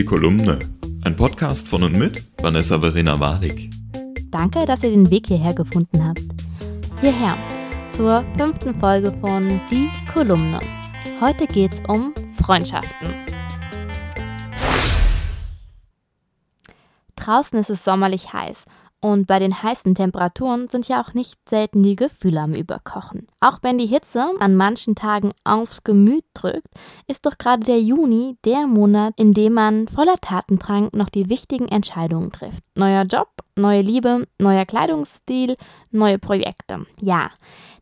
Die Kolumne. Ein Podcast von und mit Vanessa Verena Walik. Danke, dass ihr den Weg hierher gefunden habt. Hierher zur fünften Folge von Die Kolumne. Heute geht's um Freundschaften. Draußen ist es sommerlich heiß und bei den heißen Temperaturen sind ja auch nicht selten die Gefühle am Überkochen. Auch wenn die Hitze an manchen Tagen aufs Gemüt drückt, ist doch gerade der Juni der Monat, in dem man voller Tatendrang noch die wichtigen Entscheidungen trifft. Neuer Job, neue Liebe, neuer Kleidungsstil, neue Projekte. Ja,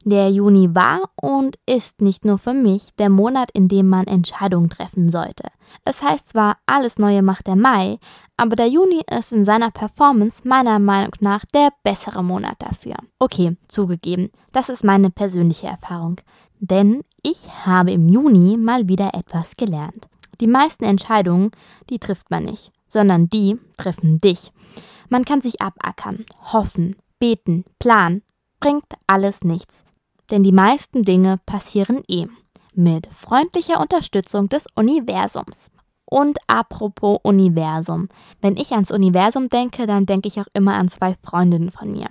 der Juni war und ist nicht nur für mich der Monat, in dem man Entscheidungen treffen sollte. Es heißt zwar, alles Neue macht der Mai, aber der Juni ist in seiner Performance meiner Meinung nach der bessere Monat dafür. Okay, zugegeben, das ist meine persönliche Erfahrung. Denn ich habe im Juni mal wieder etwas gelernt. Die meisten Entscheidungen, die trifft man nicht, sondern die treffen dich. Man kann sich abackern, hoffen, beten, planen, bringt alles nichts. Denn die meisten Dinge passieren eh mit freundlicher Unterstützung des Universums. Und apropos Universum. Wenn ich ans Universum denke, dann denke ich auch immer an zwei Freundinnen von mir.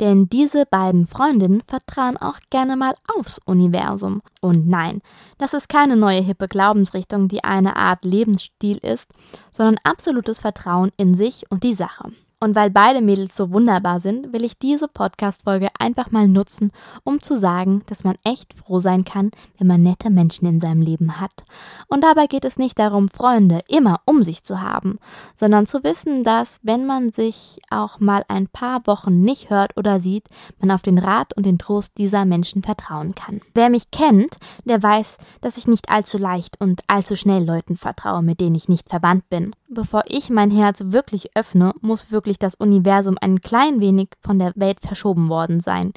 Denn diese beiden Freundinnen vertrauen auch gerne mal aufs Universum. Und nein, das ist keine neue hippe Glaubensrichtung, die eine Art Lebensstil ist, sondern absolutes Vertrauen in sich und die Sache. Und weil beide Mädels so wunderbar sind, will ich diese Podcast-Folge einfach mal nutzen, um zu sagen, dass man echt froh sein kann, wenn man nette Menschen in seinem Leben hat. Und dabei geht es nicht darum, Freunde immer um sich zu haben, sondern zu wissen, dass, wenn man sich auch mal ein paar Wochen nicht hört oder sieht, man auf den Rat und den Trost dieser Menschen vertrauen kann. Wer mich kennt, der weiß, dass ich nicht allzu leicht und allzu schnell Leuten vertraue, mit denen ich nicht verwandt bin. Bevor ich mein Herz wirklich öffne, muss wirklich das Universum ein klein wenig von der Welt verschoben worden sein.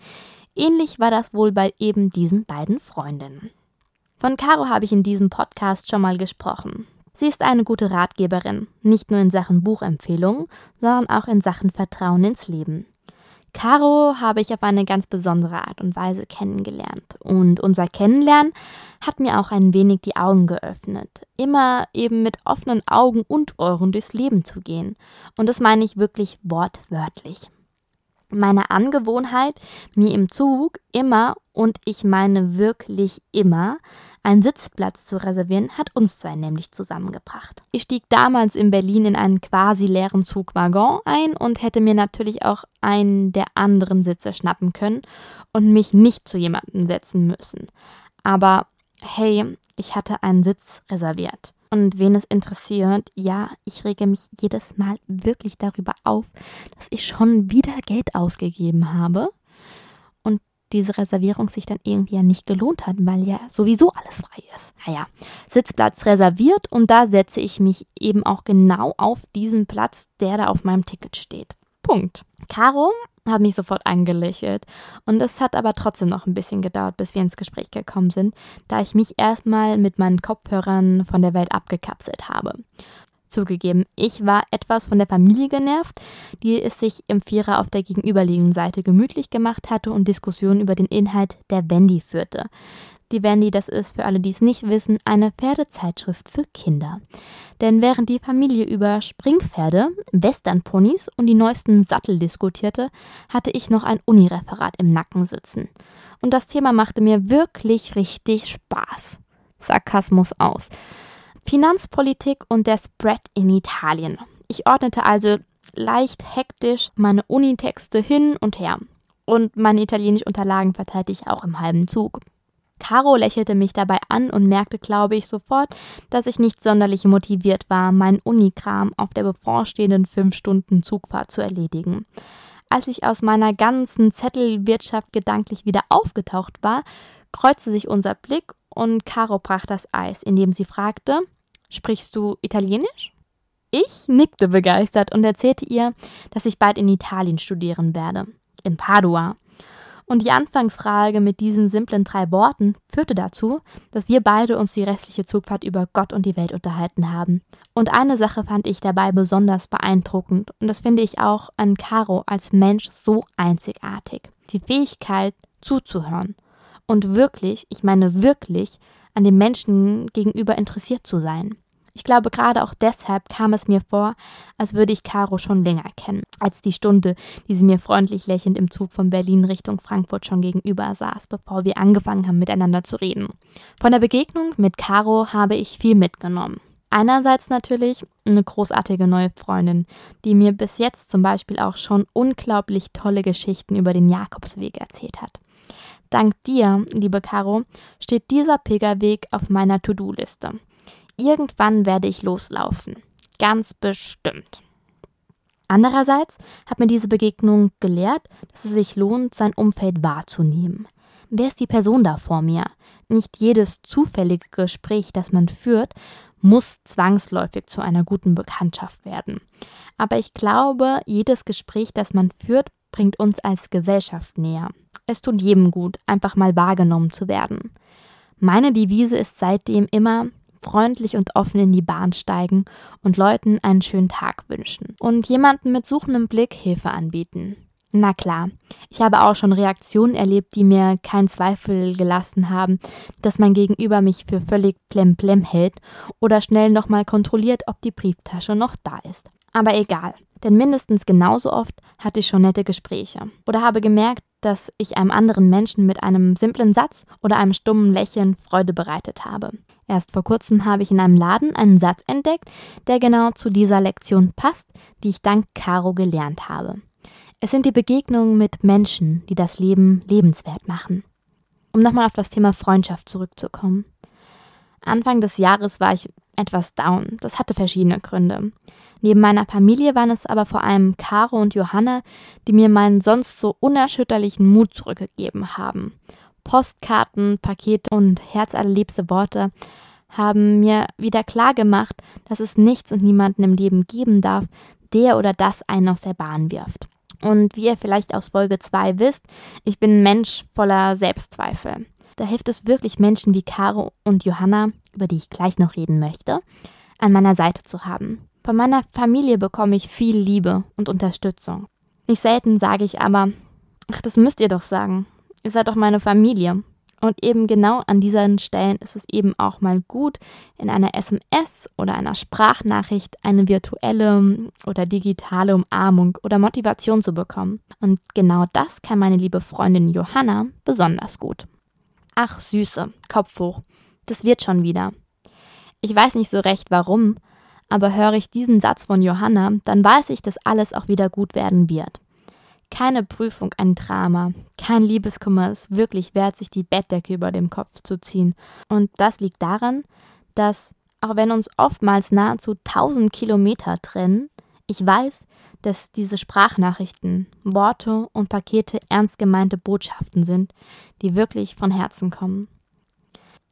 Ähnlich war das wohl bei eben diesen beiden Freundinnen. Von Caro habe ich in diesem Podcast schon mal gesprochen. Sie ist eine gute Ratgeberin, nicht nur in Sachen Buchempfehlungen, sondern auch in Sachen Vertrauen ins Leben. Caro habe ich auf eine ganz besondere Art und Weise kennengelernt. Und unser Kennenlernen hat mir auch ein wenig die Augen geöffnet. Immer eben mit offenen Augen und Ohren durchs Leben zu gehen. Und das meine ich wirklich wortwörtlich. Meine Angewohnheit, mir im Zug immer, und ich meine wirklich immer, einen Sitzplatz zu reservieren, hat uns zwei nämlich zusammengebracht. Ich stieg damals in Berlin in einen quasi leeren Zugwaggon ein und hätte mir natürlich auch einen der anderen Sitze schnappen können und mich nicht zu jemandem setzen müssen. Aber hey, ich hatte einen Sitz reserviert. Und wen es interessiert, ja, ich rege mich jedes Mal wirklich darüber auf, dass ich schon wieder Geld ausgegeben habe diese Reservierung sich dann irgendwie ja nicht gelohnt hat, weil ja sowieso alles frei ist. Naja, Sitzplatz reserviert und da setze ich mich eben auch genau auf diesen Platz, der da auf meinem Ticket steht. Punkt. Caro habe mich sofort angelächelt. Und es hat aber trotzdem noch ein bisschen gedauert, bis wir ins Gespräch gekommen sind, da ich mich erstmal mit meinen Kopfhörern von der Welt abgekapselt habe. Zugegeben, ich war etwas von der Familie genervt, die es sich im Vierer auf der gegenüberliegenden Seite gemütlich gemacht hatte und Diskussionen über den Inhalt der Wendy führte. Die Wendy, das ist für alle, die es nicht wissen, eine Pferdezeitschrift für Kinder. Denn während die Familie über Springpferde, Westernponys und die neuesten Sattel diskutierte, hatte ich noch ein Unireferat im Nacken sitzen. Und das Thema machte mir wirklich richtig Spaß. Sarkasmus aus. Finanzpolitik und der Spread in Italien. Ich ordnete also leicht hektisch meine Unitexte hin und her. Und meine italienischen Unterlagen verteilte ich auch im halben Zug. Caro lächelte mich dabei an und merkte, glaube ich, sofort, dass ich nicht sonderlich motiviert war, meinen Unikram auf der bevorstehenden fünf Stunden Zugfahrt zu erledigen. Als ich aus meiner ganzen Zettelwirtschaft gedanklich wieder aufgetaucht war, kreuzte sich unser Blick und Caro brach das Eis, indem sie fragte: Sprichst du Italienisch? Ich nickte begeistert und erzählte ihr, dass ich bald in Italien studieren werde. In Padua. Und die Anfangsfrage mit diesen simplen drei Worten führte dazu, dass wir beide uns die restliche Zugfahrt über Gott und die Welt unterhalten haben. Und eine Sache fand ich dabei besonders beeindruckend, und das finde ich auch an Caro als Mensch so einzigartig. Die Fähigkeit zuzuhören und wirklich, ich meine wirklich, an dem Menschen gegenüber interessiert zu sein. Ich glaube, gerade auch deshalb kam es mir vor, als würde ich Caro schon länger kennen, als die Stunde, die sie mir freundlich lächelnd im Zug von Berlin Richtung Frankfurt schon gegenüber saß, bevor wir angefangen haben, miteinander zu reden. Von der Begegnung mit Caro habe ich viel mitgenommen. Einerseits natürlich eine großartige neue Freundin, die mir bis jetzt zum Beispiel auch schon unglaublich tolle Geschichten über den Jakobsweg erzählt hat. Dank dir, liebe Caro, steht dieser Pilgerweg auf meiner To-Do-Liste. Irgendwann werde ich loslaufen. Ganz bestimmt. Andererseits hat mir diese Begegnung gelehrt, dass es sich lohnt, sein Umfeld wahrzunehmen. Wer ist die Person da vor mir? Nicht jedes zufällige Gespräch, das man führt, muss zwangsläufig zu einer guten Bekanntschaft werden. Aber ich glaube, jedes Gespräch, das man führt, bringt uns als Gesellschaft näher. Es tut jedem gut, einfach mal wahrgenommen zu werden. Meine Devise ist seitdem immer freundlich und offen in die Bahn steigen und Leuten einen schönen Tag wünschen und jemanden mit suchendem Blick Hilfe anbieten. Na klar, ich habe auch schon Reaktionen erlebt, die mir keinen Zweifel gelassen haben, dass mein Gegenüber mich für völlig plemplem hält oder schnell nochmal kontrolliert, ob die Brieftasche noch da ist. Aber egal, denn mindestens genauso oft hatte ich schon nette Gespräche oder habe gemerkt, dass ich einem anderen Menschen mit einem simplen Satz oder einem stummen Lächeln Freude bereitet habe. Erst vor kurzem habe ich in einem Laden einen Satz entdeckt, der genau zu dieser Lektion passt, die ich dank Caro gelernt habe. Es sind die Begegnungen mit Menschen, die das Leben lebenswert machen. Um nochmal auf das Thema Freundschaft zurückzukommen. Anfang des Jahres war ich etwas down. Das hatte verschiedene Gründe. Neben meiner Familie waren es aber vor allem Caro und Johanna, die mir meinen sonst so unerschütterlichen Mut zurückgegeben haben. Postkarten, Pakete und herzallerliebste Worte haben mir wieder klar gemacht, dass es nichts und niemanden im Leben geben darf, der oder das einen aus der Bahn wirft. Und wie ihr vielleicht aus Folge 2 wisst, ich bin ein Mensch voller Selbstzweifel. Da hilft es wirklich Menschen wie Caro und Johanna, über die ich gleich noch reden möchte, an meiner Seite zu haben. Von meiner Familie bekomme ich viel Liebe und Unterstützung. Nicht selten sage ich aber, ach, das müsst ihr doch sagen. Ihr seid doch meine Familie. Und eben genau an diesen Stellen ist es eben auch mal gut, in einer SMS oder einer Sprachnachricht eine virtuelle oder digitale Umarmung oder Motivation zu bekommen. Und genau das kann meine liebe Freundin Johanna besonders gut. Ach Süße, Kopf hoch. Das wird schon wieder. Ich weiß nicht so recht warum, aber höre ich diesen Satz von Johanna, dann weiß ich, dass alles auch wieder gut werden wird. Keine Prüfung ein Drama, kein Liebeskummer ist wirklich wert, sich die Bettdecke über dem Kopf zu ziehen. Und das liegt daran, dass, auch wenn uns oftmals nahezu tausend Kilometer trennen, ich weiß, dass diese Sprachnachrichten, Worte und Pakete ernst gemeinte Botschaften sind, die wirklich von Herzen kommen.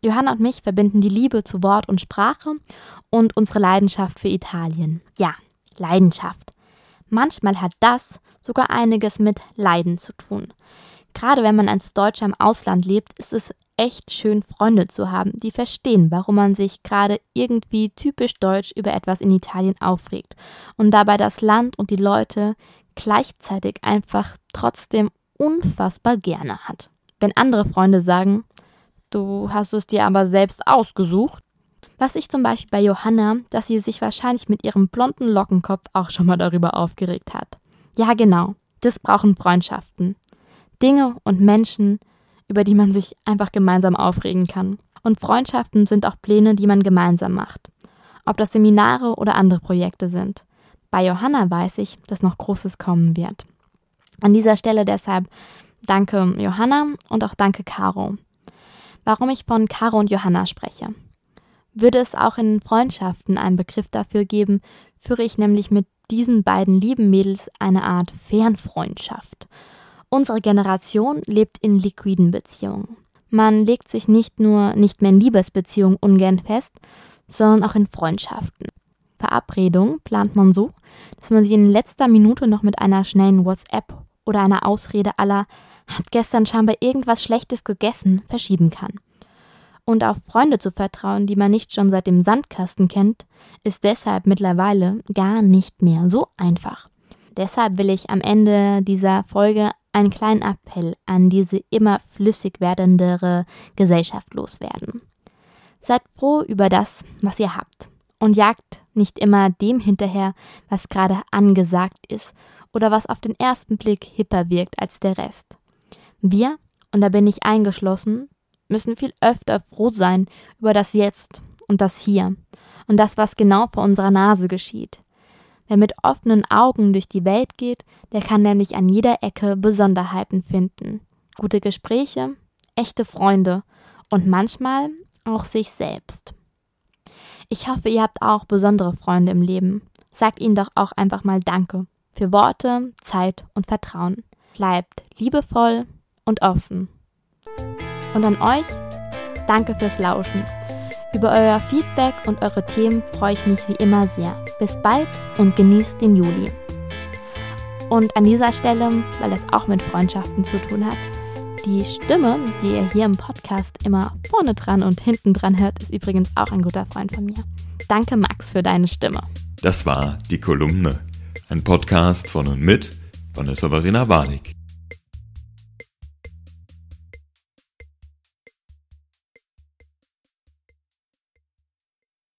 Johanna und mich verbinden die Liebe zu Wort und Sprache und unsere Leidenschaft für Italien. Ja, Leidenschaft. Manchmal hat das sogar einiges mit Leiden zu tun. Gerade wenn man als Deutscher im Ausland lebt, ist es echt schön, Freunde zu haben, die verstehen, warum man sich gerade irgendwie typisch deutsch über etwas in Italien aufregt und dabei das Land und die Leute gleichzeitig einfach trotzdem unfassbar gerne hat. Wenn andere Freunde sagen, Du hast es dir aber selbst ausgesucht. Was ich zum Beispiel bei Johanna, dass sie sich wahrscheinlich mit ihrem blonden Lockenkopf auch schon mal darüber aufgeregt hat. Ja, genau. Das brauchen Freundschaften. Dinge und Menschen, über die man sich einfach gemeinsam aufregen kann. Und Freundschaften sind auch Pläne, die man gemeinsam macht. Ob das Seminare oder andere Projekte sind. Bei Johanna weiß ich, dass noch Großes kommen wird. An dieser Stelle deshalb danke Johanna und auch danke Caro warum ich von Caro und Johanna spreche. Würde es auch in Freundschaften einen Begriff dafür geben, führe ich nämlich mit diesen beiden lieben Mädels eine Art Fernfreundschaft. Unsere Generation lebt in liquiden Beziehungen. Man legt sich nicht nur nicht mehr in Liebesbeziehungen ungern fest, sondern auch in Freundschaften. Verabredungen plant man so, dass man sie in letzter Minute noch mit einer schnellen WhatsApp oder einer Ausrede aller hat gestern scheinbar irgendwas Schlechtes gegessen, verschieben kann. Und auf Freunde zu vertrauen, die man nicht schon seit dem Sandkasten kennt, ist deshalb mittlerweile gar nicht mehr so einfach. Deshalb will ich am Ende dieser Folge einen kleinen Appell an diese immer flüssig werdendere Gesellschaft loswerden. Seid froh über das, was ihr habt und jagt nicht immer dem hinterher, was gerade angesagt ist oder was auf den ersten Blick hipper wirkt als der Rest. Wir, und da bin ich eingeschlossen, müssen viel öfter froh sein über das Jetzt und das Hier und das, was genau vor unserer Nase geschieht. Wer mit offenen Augen durch die Welt geht, der kann nämlich an jeder Ecke Besonderheiten finden. Gute Gespräche, echte Freunde und manchmal auch sich selbst. Ich hoffe, ihr habt auch besondere Freunde im Leben. Sagt ihnen doch auch einfach mal Danke für Worte, Zeit und Vertrauen. Bleibt liebevoll und offen. Und an euch, danke fürs Lauschen. Über euer Feedback und eure Themen freue ich mich wie immer sehr. Bis bald und genießt den Juli. Und an dieser Stelle, weil es auch mit Freundschaften zu tun hat, die Stimme, die ihr hier im Podcast immer vorne dran und hinten dran hört, ist übrigens auch ein guter Freund von mir. Danke, Max, für deine Stimme. Das war die Kolumne. Ein Podcast von und mit Vanessa Verena Warnig.